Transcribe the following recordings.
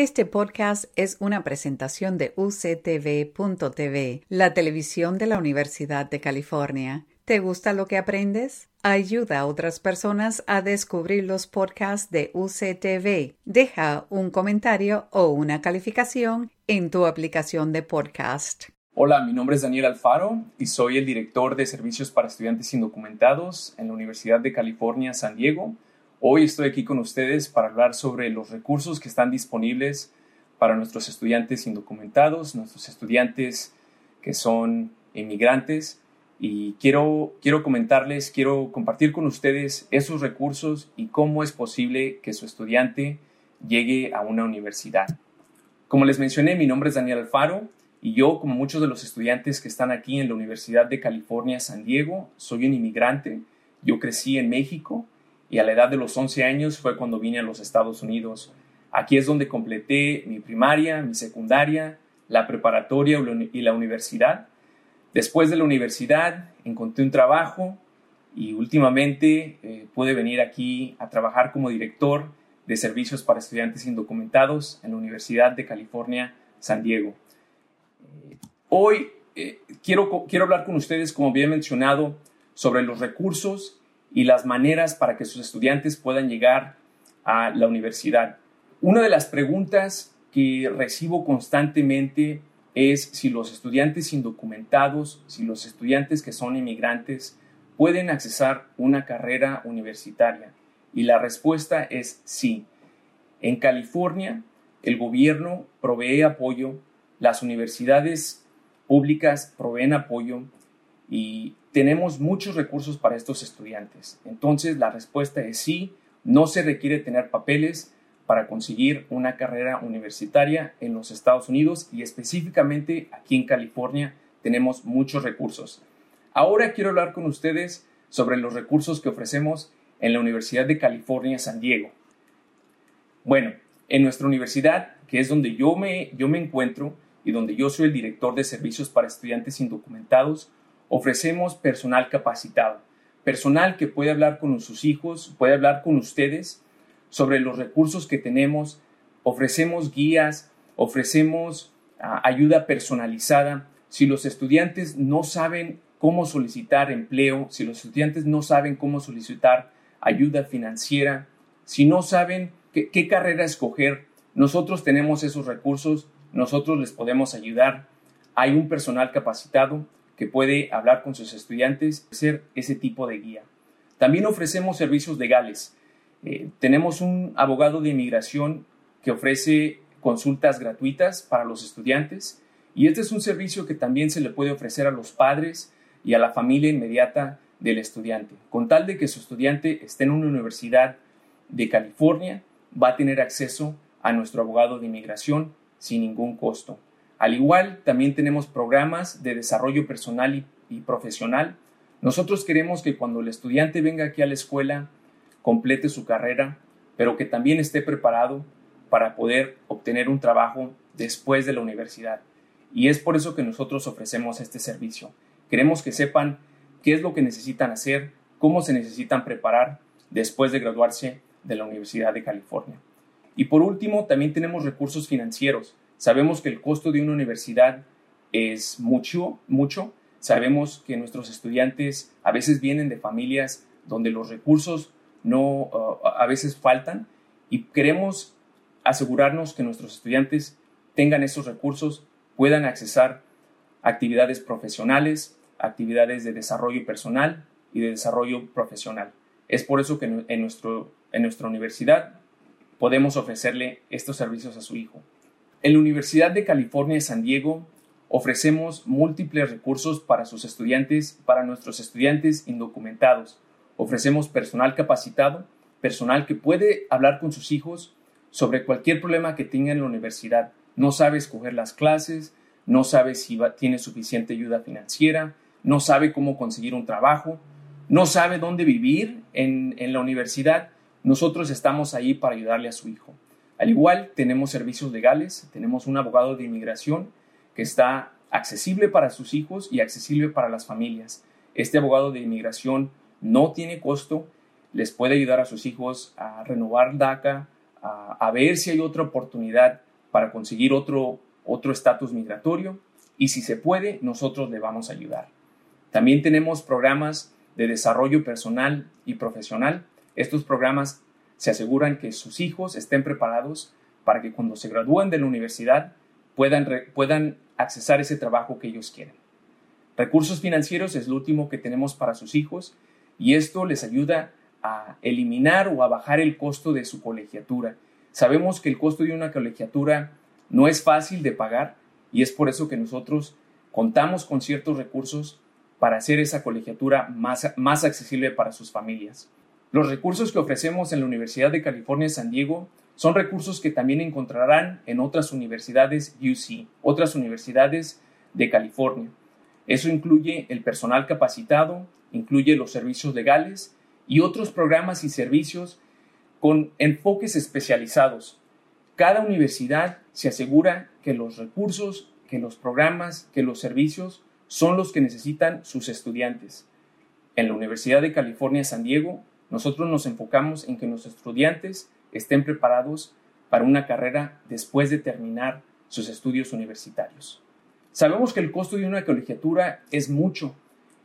Este podcast es una presentación de uctv.tv, la televisión de la Universidad de California. ¿Te gusta lo que aprendes? Ayuda a otras personas a descubrir los podcasts de UCTV. Deja un comentario o una calificación en tu aplicación de podcast. Hola, mi nombre es Daniel Alfaro y soy el director de servicios para estudiantes indocumentados en la Universidad de California, San Diego. Hoy estoy aquí con ustedes para hablar sobre los recursos que están disponibles para nuestros estudiantes indocumentados, nuestros estudiantes que son inmigrantes. Y quiero, quiero comentarles, quiero compartir con ustedes esos recursos y cómo es posible que su estudiante llegue a una universidad. Como les mencioné, mi nombre es Daniel Alfaro y yo, como muchos de los estudiantes que están aquí en la Universidad de California, San Diego, soy un inmigrante. Yo crecí en México y a la edad de los 11 años fue cuando vine a los Estados Unidos. Aquí es donde completé mi primaria, mi secundaria, la preparatoria y la universidad. Después de la universidad encontré un trabajo y últimamente eh, pude venir aquí a trabajar como director de servicios para estudiantes indocumentados en la Universidad de California, San Diego. Hoy eh, quiero, quiero hablar con ustedes, como había mencionado, sobre los recursos y las maneras para que sus estudiantes puedan llegar a la universidad. Una de las preguntas que recibo constantemente es si los estudiantes indocumentados, si los estudiantes que son inmigrantes pueden accesar una carrera universitaria. Y la respuesta es sí. En California, el gobierno provee apoyo, las universidades públicas proveen apoyo y tenemos muchos recursos para estos estudiantes. Entonces, la respuesta es sí, no se requiere tener papeles para conseguir una carrera universitaria en los Estados Unidos y específicamente aquí en California tenemos muchos recursos. Ahora quiero hablar con ustedes sobre los recursos que ofrecemos en la Universidad de California, San Diego. Bueno, en nuestra universidad, que es donde yo me, yo me encuentro y donde yo soy el director de servicios para estudiantes indocumentados, Ofrecemos personal capacitado, personal que puede hablar con sus hijos, puede hablar con ustedes sobre los recursos que tenemos, ofrecemos guías, ofrecemos ah, ayuda personalizada. Si los estudiantes no saben cómo solicitar empleo, si los estudiantes no saben cómo solicitar ayuda financiera, si no saben qué carrera escoger, nosotros tenemos esos recursos, nosotros les podemos ayudar. Hay un personal capacitado, que puede hablar con sus estudiantes, ser ese tipo de guía. También ofrecemos servicios legales. Eh, tenemos un abogado de inmigración que ofrece consultas gratuitas para los estudiantes y este es un servicio que también se le puede ofrecer a los padres y a la familia inmediata del estudiante. Con tal de que su estudiante esté en una universidad de California, va a tener acceso a nuestro abogado de inmigración sin ningún costo. Al igual, también tenemos programas de desarrollo personal y, profesional. Nosotros queremos que cuando el estudiante venga aquí a la escuela, complete su carrera, pero que también esté preparado para poder obtener un trabajo después de la universidad. Y es por eso que nosotros ofrecemos este servicio. Queremos que sepan qué es lo que necesitan hacer, cómo se necesitan preparar después de graduarse de la Universidad de California. Y por último, también tenemos recursos financieros. Sabemos que el costo de una universidad es mucho, mucho. Sabemos que nuestros estudiantes a veces vienen de familias donde los recursos no uh, a veces faltan y queremos asegurarnos que nuestros estudiantes tengan esos recursos, puedan accesar actividades profesionales, actividades de desarrollo personal y de desarrollo profesional. Es por eso que en, nuestro, en nuestra universidad podemos ofrecerle estos servicios a su hijo. En la Universidad de California San Diego ofrecemos múltiples recursos para sus estudiantes, para nuestros estudiantes indocumentados. Ofrecemos personal capacitado, personal que puede hablar con sus hijos sobre cualquier problema que tenga en la universidad. No sabe escoger las clases, no sabe si tiene suficiente ayuda financiera, no sabe cómo conseguir un trabajo, no sabe dónde vivir en, en la universidad. Nosotros estamos ahí para ayudarle a su hijo. Al igual, tenemos servicios legales, tenemos un abogado de inmigración que está accesible para sus hijos y accesible para las familias. Este abogado de inmigración no tiene costo, les puede ayudar a sus hijos a renovar DACA, a, ver si hay otra oportunidad para conseguir otro estatus migratorio y si se puede, nosotros le vamos a ayudar. También tenemos programas de desarrollo personal y profesional. Estos programas se aseguran que sus hijos estén preparados para que cuando se gradúen de la universidad puedan, puedan accesar ese trabajo que ellos quieren. Recursos financieros es lo último que tenemos para sus hijos y esto les ayuda a eliminar o a bajar el costo de su colegiatura. Sabemos que el costo de una colegiatura no es fácil de pagar y es por eso que nosotros contamos con ciertos recursos para hacer esa colegiatura más, más accesible para sus familias. Los recursos que ofrecemos en la Universidad de California San Diego son recursos que también encontrarán en otras universidades UC, otras universidades de California. Eso incluye el personal capacitado, incluye los servicios legales y otros programas y servicios con enfoques especializados. Cada universidad se asegura que los recursos, que los programas, que los servicios son los que necesitan sus estudiantes. En la Universidad de California San Diego, nosotros nos enfocamos en que nuestros estudiantes estén preparados para una carrera después de terminar sus estudios universitarios. Sabemos que el costo de una colegiatura es mucho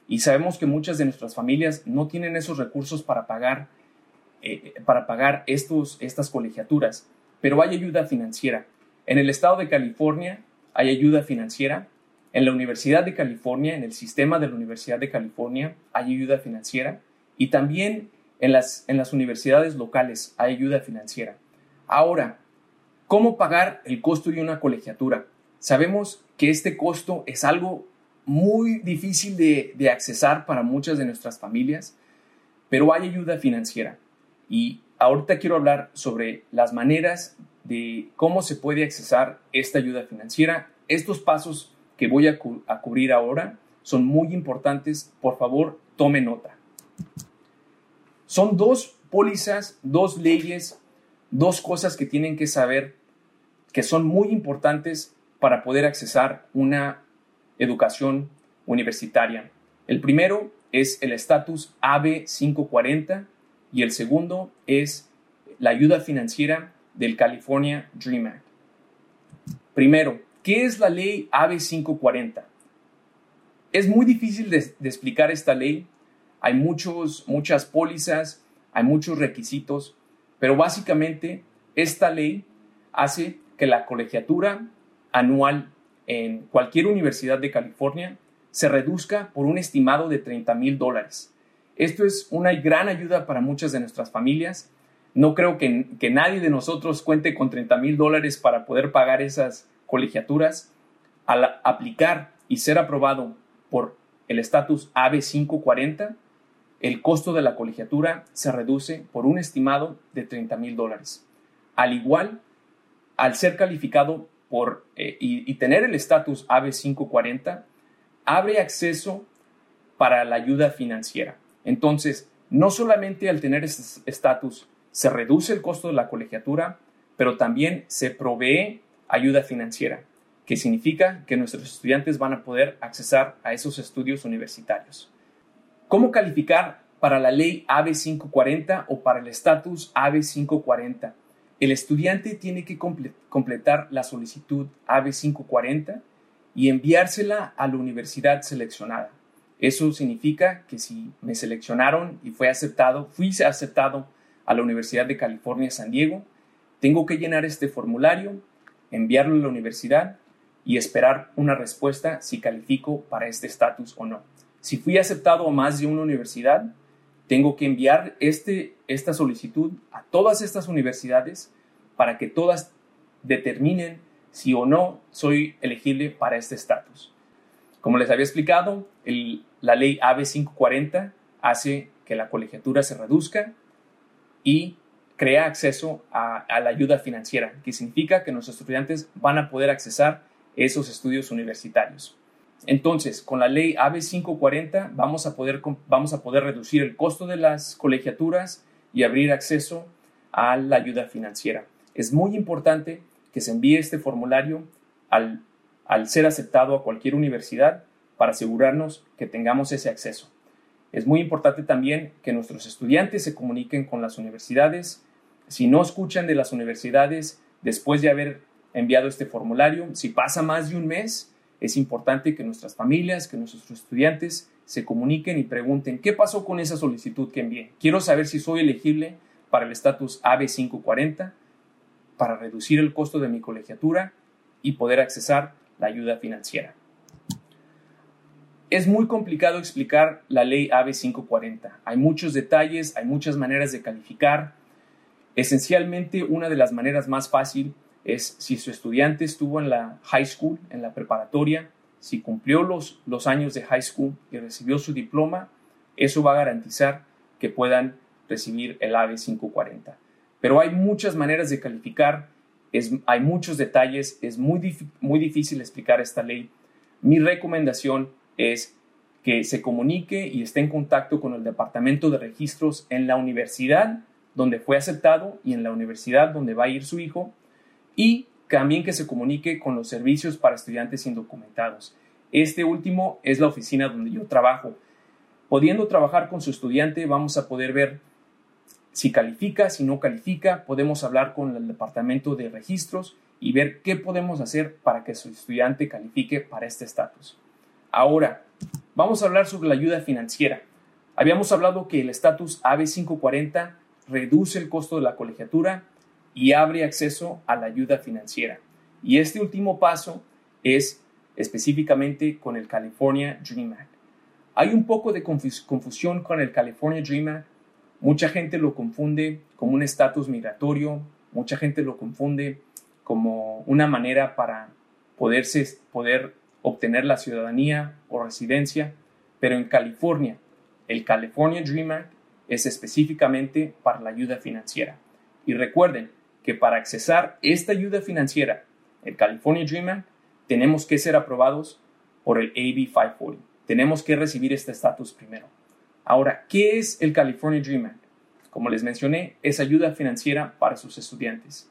y sabemos que muchas de nuestras familias no tienen esos recursos para pagar, eh, para pagar estos, estas colegiaturas, pero hay ayuda financiera. En el estado de California hay ayuda financiera. En la Universidad de California, en el sistema de la Universidad de California, hay ayuda financiera. Y también en las, en las universidades locales hay ayuda financiera. Ahora, ¿cómo pagar el costo de una colegiatura? Sabemos que este costo es algo muy difícil de, de accesar para muchas de nuestras familias, pero hay ayuda financiera. Y ahorita quiero hablar sobre las maneras de cómo se puede accesar esta ayuda financiera. Estos pasos que voy a, cubrir ahora son muy importantes. Por favor, tome nota. Son dos pólizas, dos leyes, dos cosas que tienen que saber que son muy importantes para poder accesar una educación universitaria. El primero es el estatus AB 540 y el segundo es la ayuda financiera del California Dream Act. Primero, ¿qué es la ley AB 540? Es muy difícil de, explicar esta ley. Hay muchos, muchas pólizas, hay muchos requisitos, pero básicamente esta ley hace que la colegiatura anual en cualquier universidad de California se reduzca por un estimado de 30 mil dólares. Esto es una gran ayuda para muchas de nuestras familias no creo que, nadie de nosotros cuente con 30 mil dólares para poder pagar esas colegiaturas. Al aplicar y ser aprobado por el estatus AB 540, el costo de la colegiatura se reduce por un estimado de 30 mil dólares. Al igual, al ser calificado por, eh, y, tener el estatus AB 540, abre acceso para la ayuda financiera. Entonces, no solamente al tener este estatus se reduce el costo de la colegiatura, pero también se provee ayuda financiera, que significa que nuestros estudiantes van a poder accesar a esos estudios universitarios. ¿Cómo calificar para la ley AB 540 o para el estatus AB 540? El estudiante tiene que completar la solicitud AB 540 y enviársela a la universidad seleccionada. Eso significa que si me seleccionaron y fue aceptado, fui aceptado a la Universidad de California San Diego, tengo que llenar este formulario, enviarlo a la universidad y esperar una respuesta si califico para este estatus o no. Si fui aceptado a más de una universidad, tengo que enviar este, esta solicitud a todas estas universidades para que todas determinen si o no soy elegible para este estatus. Como les había explicado, la ley AB 540 hace que la colegiatura se reduzca y crea acceso a, la ayuda financiera, que significa que nuestros estudiantes van a poder accesar esos estudios universitarios. Entonces, con la ley AB 540 vamos a poder, vamos a poder reducir el costo de las colegiaturas y abrir acceso a la ayuda financiera. Es muy importante que se envíe este formulario al, al ser aceptado a cualquier universidad para asegurarnos que tengamos ese acceso. Es muy importante también que nuestros estudiantes se comuniquen con las universidades. Si no escuchan de las universidades después de haber enviado este formulario. Si pasa más de un mes, es importante que nuestras familias, que nuestros estudiantes se comuniquen y pregunten qué pasó con esa solicitud que envié. Quiero saber si soy elegible para el estatus AB540, para reducir el costo de mi colegiatura y poder accesar la ayuda financiera. Es muy complicado explicar la ley AB540. Hay muchos detalles, hay muchas maneras de calificar. Esencialmente, una de las maneras más fácil es si su estudiante estuvo en la high school, en la preparatoria, si cumplió los, los años de high school y recibió su diploma, eso va a garantizar que puedan recibir el AB 540. Pero hay muchas maneras de calificar, es, hay muchos detalles, es muy, muy difícil explicar esta ley. Mi recomendación es que se comunique y esté en contacto con el departamento de registros en la universidad donde fue aceptado y en la universidad donde va a ir su hijo y también que se comunique con los servicios para estudiantes indocumentados. Este último es la oficina donde yo trabajo. Pudiendo trabajar con su estudiante, vamos a poder ver si califica, si no califica, podemos hablar con el departamento de registros y ver qué podemos hacer para que su estudiante califique para este estatus. Ahora, vamos a hablar sobre la ayuda financiera. Habíamos hablado que el estatus AB540 reduce el costo de la colegiatura y abre acceso a la ayuda financiera. Y este último paso es específicamente con el California Dream Act. Hay un poco de confusión con el California Dream Act. Mucha gente lo confunde como un estatus migratorio, mucha gente lo confunde como una manera para poderse, poder obtener la ciudadanía o residencia, pero en California, el California Dream Act es específicamente para la ayuda financiera. Y recuerden, que para accesar esta ayuda financiera, el California Dream Act, tenemos que ser aprobados por el AB 540. Tenemos que recibir este estatus primero. Ahora, ¿qué es el California Dream Act? Como les mencioné, es ayuda financiera para sus estudiantes.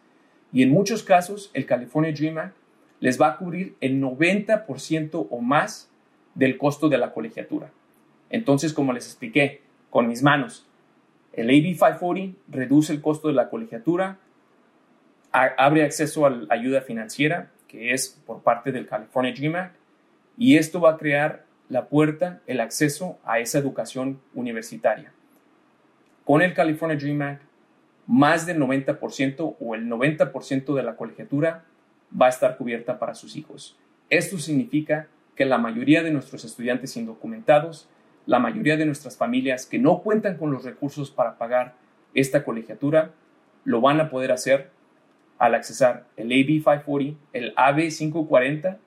Y en muchos casos, el California Dream Act les va a cubrir el 90% o más del costo de la colegiatura. Entonces, como les expliqué, con mis manos, el AB 540 reduce el costo de la colegiatura, abre acceso a la ayuda financiera, que es por parte del California Dream Act, y esto va a crear la puerta, el acceso a esa educación universitaria. Con el California Dream Act, más del 90% o el 90% de la colegiatura va a estar cubierta para sus hijos. Esto significa que la mayoría de nuestros estudiantes indocumentados, la mayoría de nuestras familias que no cuentan con los recursos para pagar esta colegiatura, lo van a poder hacer al accesar el AB 540, el AB 540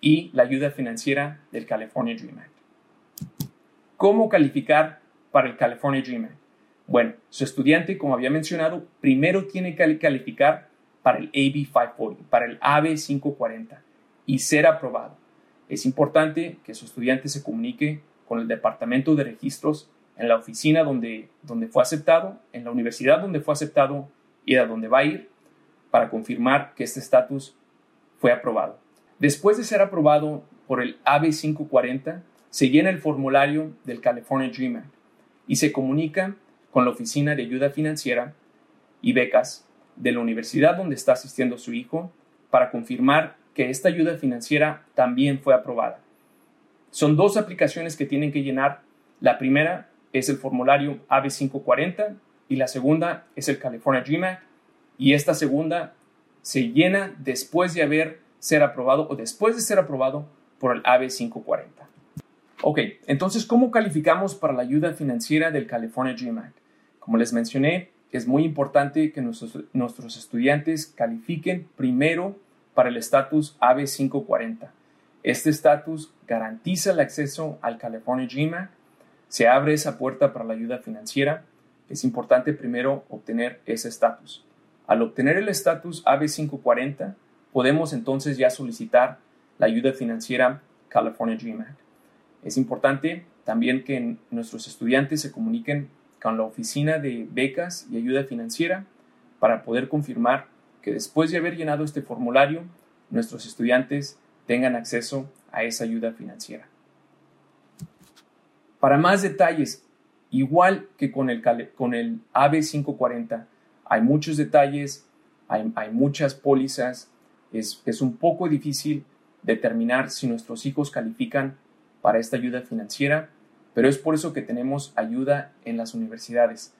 y la ayuda financiera del California Dream Act. ¿Cómo calificar para el California Dream Act? Bueno, su estudiante, como había mencionado, primero tiene que calificar para el AB 540, para el AB 540 y ser aprobado. Es importante que su estudiante se comunique con el departamento de registros en la oficina donde, donde fue aceptado, en la universidad donde fue aceptado y a donde va a ir para confirmar que este estatus fue aprobado. Después de ser aprobado por el AB 540, se llena el formulario del California Dream Act y se comunica con la Oficina de Ayuda Financiera y Becas de la universidad donde está asistiendo su hijo para confirmar que esta ayuda financiera también fue aprobada. Son dos aplicaciones que tienen que llenar. La primera es el formulario AB 540 y la segunda es el California Dream Act y esta segunda se llena después de haber ser aprobado o después de ser aprobado por el AB 540. Ok, entonces, ¿cómo calificamos para la ayuda financiera del California Dream Act? Como les mencioné, es muy importante que nuestros, nuestros estudiantes califiquen primero para el estatus AB 540. Este estatus garantiza el acceso al California Dream Act, se abre esa puerta para la ayuda financiera. Es importante primero obtener ese estatus. Al obtener el estatus AB540, podemos entonces ya solicitar la ayuda financiera California Dream Act. Es importante también que nuestros estudiantes se comuniquen con la oficina de becas y ayuda financiera para poder confirmar que después de haber llenado este formulario, nuestros estudiantes tengan acceso a esa ayuda financiera. Para más detalles, igual que con el, con el AB540, hay muchos detalles, hay, muchas pólizas, es, es un poco difícil determinar si nuestros hijos califican para esta ayuda financiera, pero es por eso que tenemos ayuda en las universidades.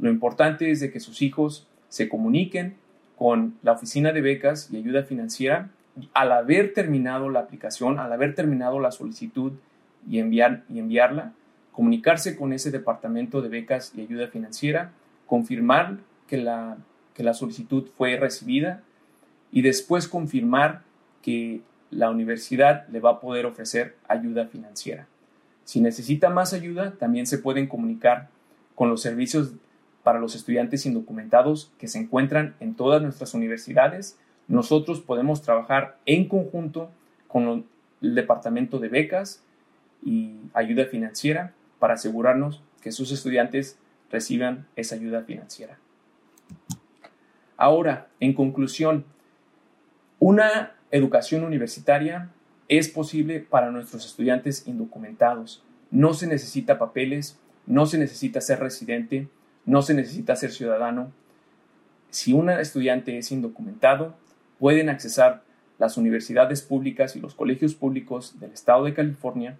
Lo importante es de que sus hijos se comuniquen con la oficina de becas y ayuda financiera al haber terminado la aplicación, al haber terminado la solicitud y, enviar, y enviarla, comunicarse con ese departamento de becas y ayuda financiera, confirmar que la, que la solicitud fue recibida y después confirmar que la universidad le va a poder ofrecer ayuda financiera. Si necesita más ayuda, también se pueden comunicar con los servicios para los estudiantes indocumentados que se encuentran en todas nuestras universidades. Nosotros podemos trabajar en conjunto con el departamento de becas y ayuda financiera para asegurarnos que sus estudiantes reciban esa ayuda financiera. Ahora, en conclusión, una educación universitaria es posible para nuestros estudiantes indocumentados. No se necesita papeles, no se necesita ser residente, no se necesita ser ciudadano. Si un estudiante es indocumentado, pueden accesar las universidades públicas y los colegios públicos del estado de California.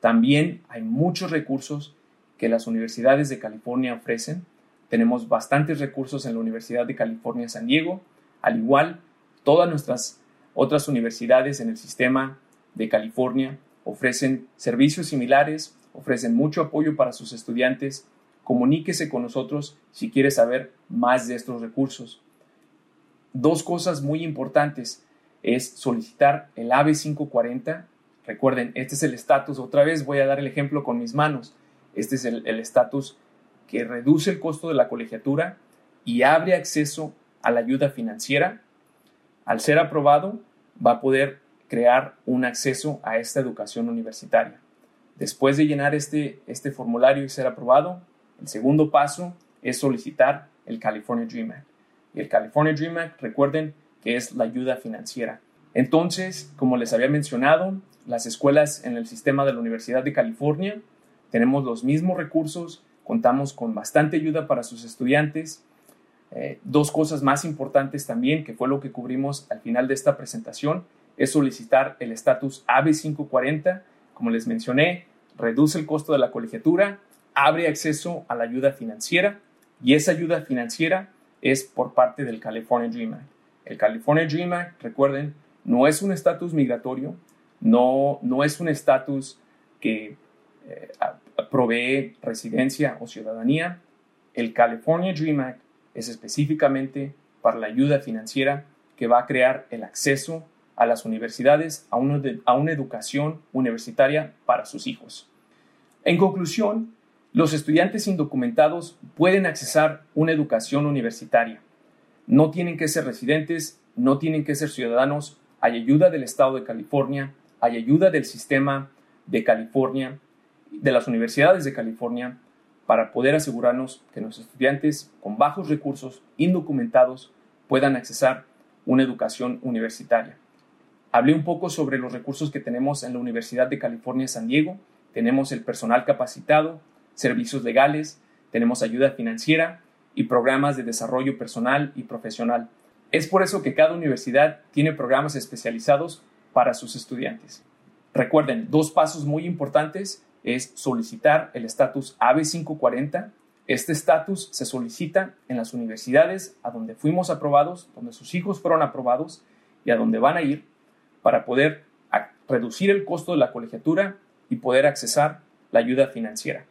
También hay muchos recursos que las universidades de California ofrecen. Tenemos bastantes recursos en la Universidad de California San Diego, al igual todas nuestras otras universidades en el sistema de California ofrecen servicios similares, ofrecen mucho apoyo para sus estudiantes. Comuníquese con nosotros si quiere saber más de estos recursos. Dos cosas muy importantes es solicitar el AB 540. Recuerden, este es el estatus. Otra vez voy a dar el ejemplo con mis manos. Este es el estatus que reduce el costo de la colegiatura y abre acceso a la ayuda financiera al ser aprobado, va a poder crear un acceso a esta educación universitaria. Después de llenar este, este formulario y ser aprobado, el segundo paso es solicitar el California Dream Act. Y el California Dream Act, recuerden que es la ayuda financiera. Entonces, como les había mencionado, las escuelas en el sistema de la Universidad de California tenemos los mismos recursos, contamos con bastante ayuda para sus estudiantes eh, dos cosas más importantes también, que fue lo que cubrimos al final de esta presentación, es solicitar el estatus AB540. Como les mencioné, reduce el costo de la colegiatura, abre acceso a la ayuda financiera y esa ayuda financiera es por parte del California Dream Act. El California Dream Act, recuerden, no es un estatus migratorio, no, no es un estatus que eh, provee residencia o ciudadanía. El California Dream Act es específicamente para la ayuda financiera que va a crear el acceso a las universidades, a una, educación universitaria para sus hijos. En conclusión, los estudiantes indocumentados pueden accesar una educación universitaria. No tienen que ser residentes, no tienen que ser ciudadanos, hay ayuda del Estado de California, hay ayuda del sistema de California, de las universidades de California, para poder asegurarnos que nuestros estudiantes con bajos recursos, indocumentados, puedan accesar una educación universitaria. Hablé un poco sobre los recursos que tenemos en la Universidad de California San Diego. Tenemos el personal capacitado, servicios legales, tenemos ayuda financiera y programas de desarrollo personal y profesional. Es por eso que cada universidad tiene programas especializados para sus estudiantes. Recuerden, dos pasos muy importantes es solicitar el estatus AB540. Este estatus se solicita en las universidades a donde fuimos aprobados, donde sus hijos fueron aprobados y a donde van a ir para poder reducir el costo de la colegiatura y poder accesar la ayuda financiera.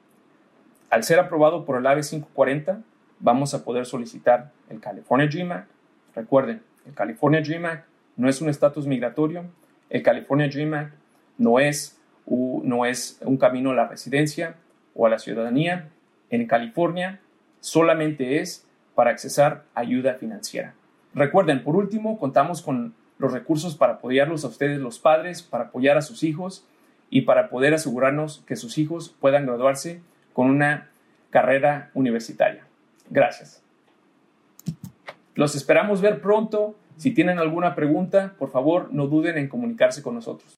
Al ser aprobado por el AB540, vamos a poder solicitar el California Dream Act. Recuerden, el California Dream Act no es un estatus migratorio, el California Dream Act no es no es un camino a la residencia o a la ciudadanía. En California solamente es para accesar ayuda financiera. Recuerden, por último, contamos con los recursos para apoyarlos a ustedes los padres, para apoyar a sus hijos y para poder asegurarnos que sus hijos puedan graduarse con una carrera universitaria. Gracias. Los esperamos ver pronto. Si tienen alguna pregunta, por favor, no duden en comunicarse con nosotros.